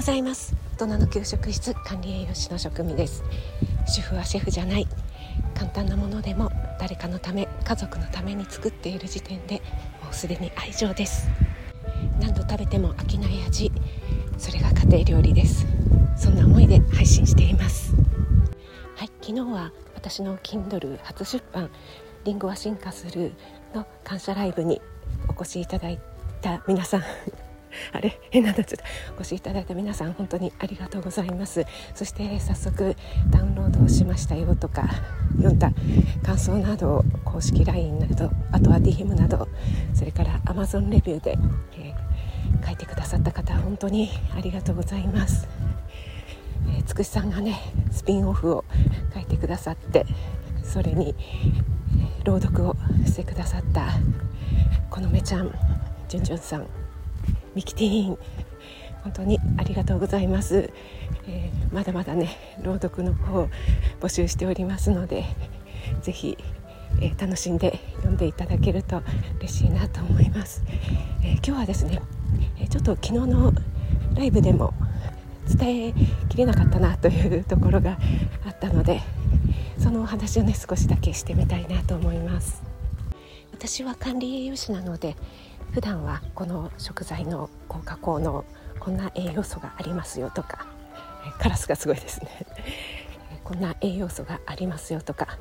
ございます。大人の給食室管理栄養士の職味です。主婦はシェフじゃない。簡単なものでも誰かのため家族のために作っている時点でもうすでに愛情です。何度食べても飽きない味。それが家庭料理です。そんな思いで配信しています。はい昨日は私の Kindle 初出版リンゴは進化するの感謝ライブにお越しいただいた皆さん。あれ変なっちゃったお越しいただいた皆さん本当にありがとうございます。そして早速ダウンロードしましたよとか読んだ感想などを公式 LINE などあとは DM などそれから Amazon レビューで、えー、書いてくださった方本当にありがとうございます、えー、つくしさんがねスピンオフを書いてくださってそれに、朗読をしてくださったこのめちゃんじゅんじゅんさん。ミキティーン。本当にありがとうございます、えー、まだまだね朗読の方募集しておりますのでぜひ、えー、楽しんで読んでいただけると嬉しいなと思います、えー、今日はですね、えちょっと昨日のライブでも伝えきれなかったなというところがあったのでそのお話をね少しだけしてみたいなと思います。私は管理栄養士なので普段はこの食材の効果効能こんな栄養素がありますよとかカラスがすごいですね。こんな栄養素がありますよとか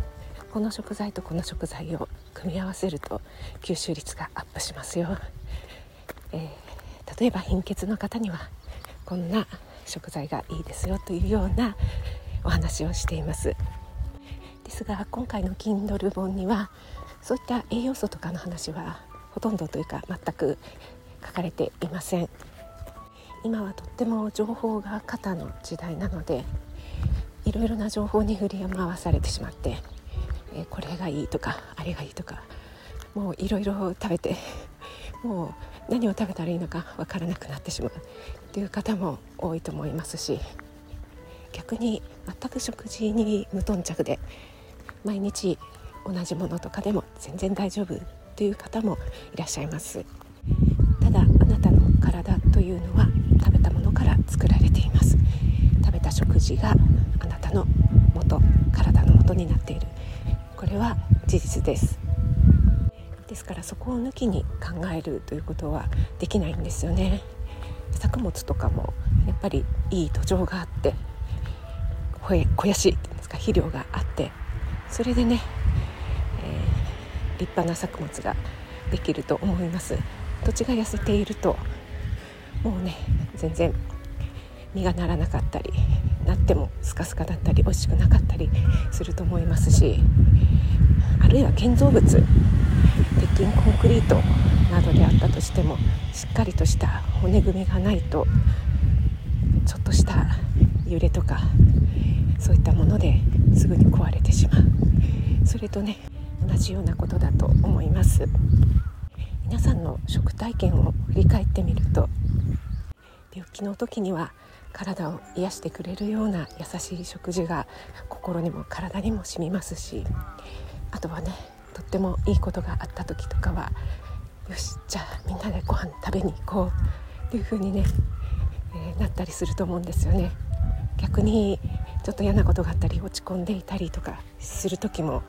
この食材とこの食材を組み合わせると吸収率がアップしますよ、えー、例えば貧血の方にはこんな食材がいいですよというようなお話をしています。ですが今回の Kindle 本にはそういった栄養素とかの話はほとんどというか全く書かれていません。今はとっても情報が肩の時代なのでいろいろな情報に振り回されてしまって、えー、これがいいとかあれがいいとかもういろいろ食べて もう何を食べたらいいのか分からなくなってしまうという方も多いと思いますし逆に全く食事に無頓着で毎日同じものとかでも全然大丈夫という方もいらっしゃいます。ただあなたの体というのは食べたものから作られています。食べた食事があなたの元体の元になっている。これは事実です。ですからそこを抜きに考えるということはできないんですよね。作物とかもやっぱりいい土壌があって肥やしっていうんですか肥料があってそれでね立派な作物ができると思います。土地が痩せているともうね全然実がならなかったりなってもスカスカだったり美味しくなかったりすると思いますしあるいは建造物鉄筋コンクリートなどであったとしてもしっかりとした骨組みがないとちょっとした揺れとかそういったものですぐに壊れてしまう。それとね同じようなことだと思います。皆さんの食体験を振り返ってみると病気の時には体を癒してくれるような優しい食事が心にも体にも染みますしあとはねとってもいいことがあった時とかはよしじゃあみんなでご飯食べに行こうっていう風にね、えー、なったりすると思うんですよね。逆にちょっと嫌なことがあったり落ち込んでいたりとかする時も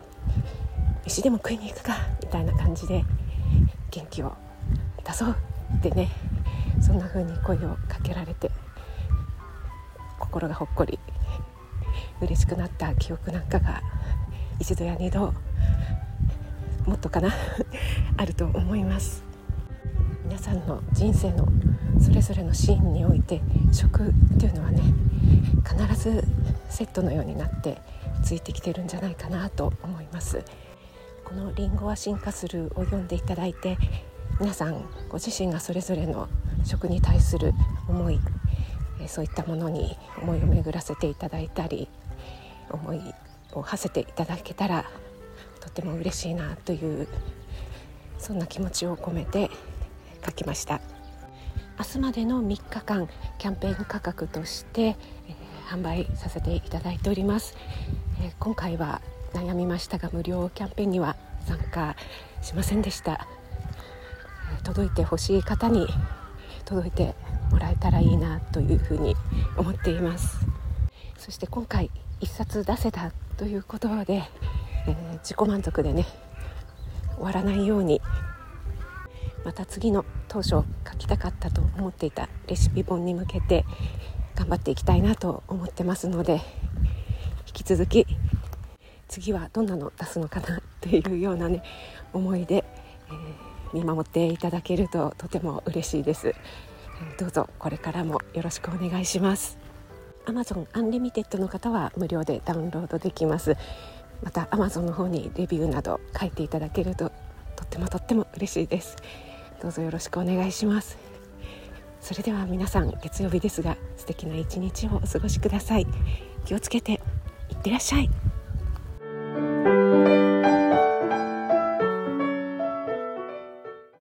飯でも食いに行くかみたいな感じで元気を出そうってねそんな風に声をかけられて心がほっこり嬉しくなった記憶なんかが一度や二度もっとかな あると思います皆さんの人生のそれぞれのシーンにおいて食っていうのはね必ずセットのようになってついてきてるんじゃないかなと思います。この「リンゴは進化する」を読んでいただいて皆さんご自身がそれぞれの食に対する思いそういったものに思いを巡らせていただいたり思いを馳せていただけたらとても嬉しいなというそんな気持ちを込めて書きました。明日までの3日間キャンペーン価格として、えー、販売させていただいております、えー、今回は悩みましたが無料キャンペーンには参加しませんでした。届いてほしい方に届いてもらえたらいいなというふうに思っています。そして今回1冊出せたということで、えー、自己満足でね終わらないようにまた次の当初書きたかったと思っていたレシピ本に向けて頑張っていきたいなと思ってますので引き続き次はどんなの出すのかなっていうようなね思いで、えー、見守っていただけるととても嬉しいです、えー、どうぞこれからもよろしくお願いします。Amazon Unlimited の方は無料でダウンロードできます。また Amazon の方にレビューなど書いていただけるととってもとっても嬉しいです。どうぞよろしくお願いします。それでは皆さん月曜日ですが素敵な一日をお過ごしください。気をつけていってらっしゃい。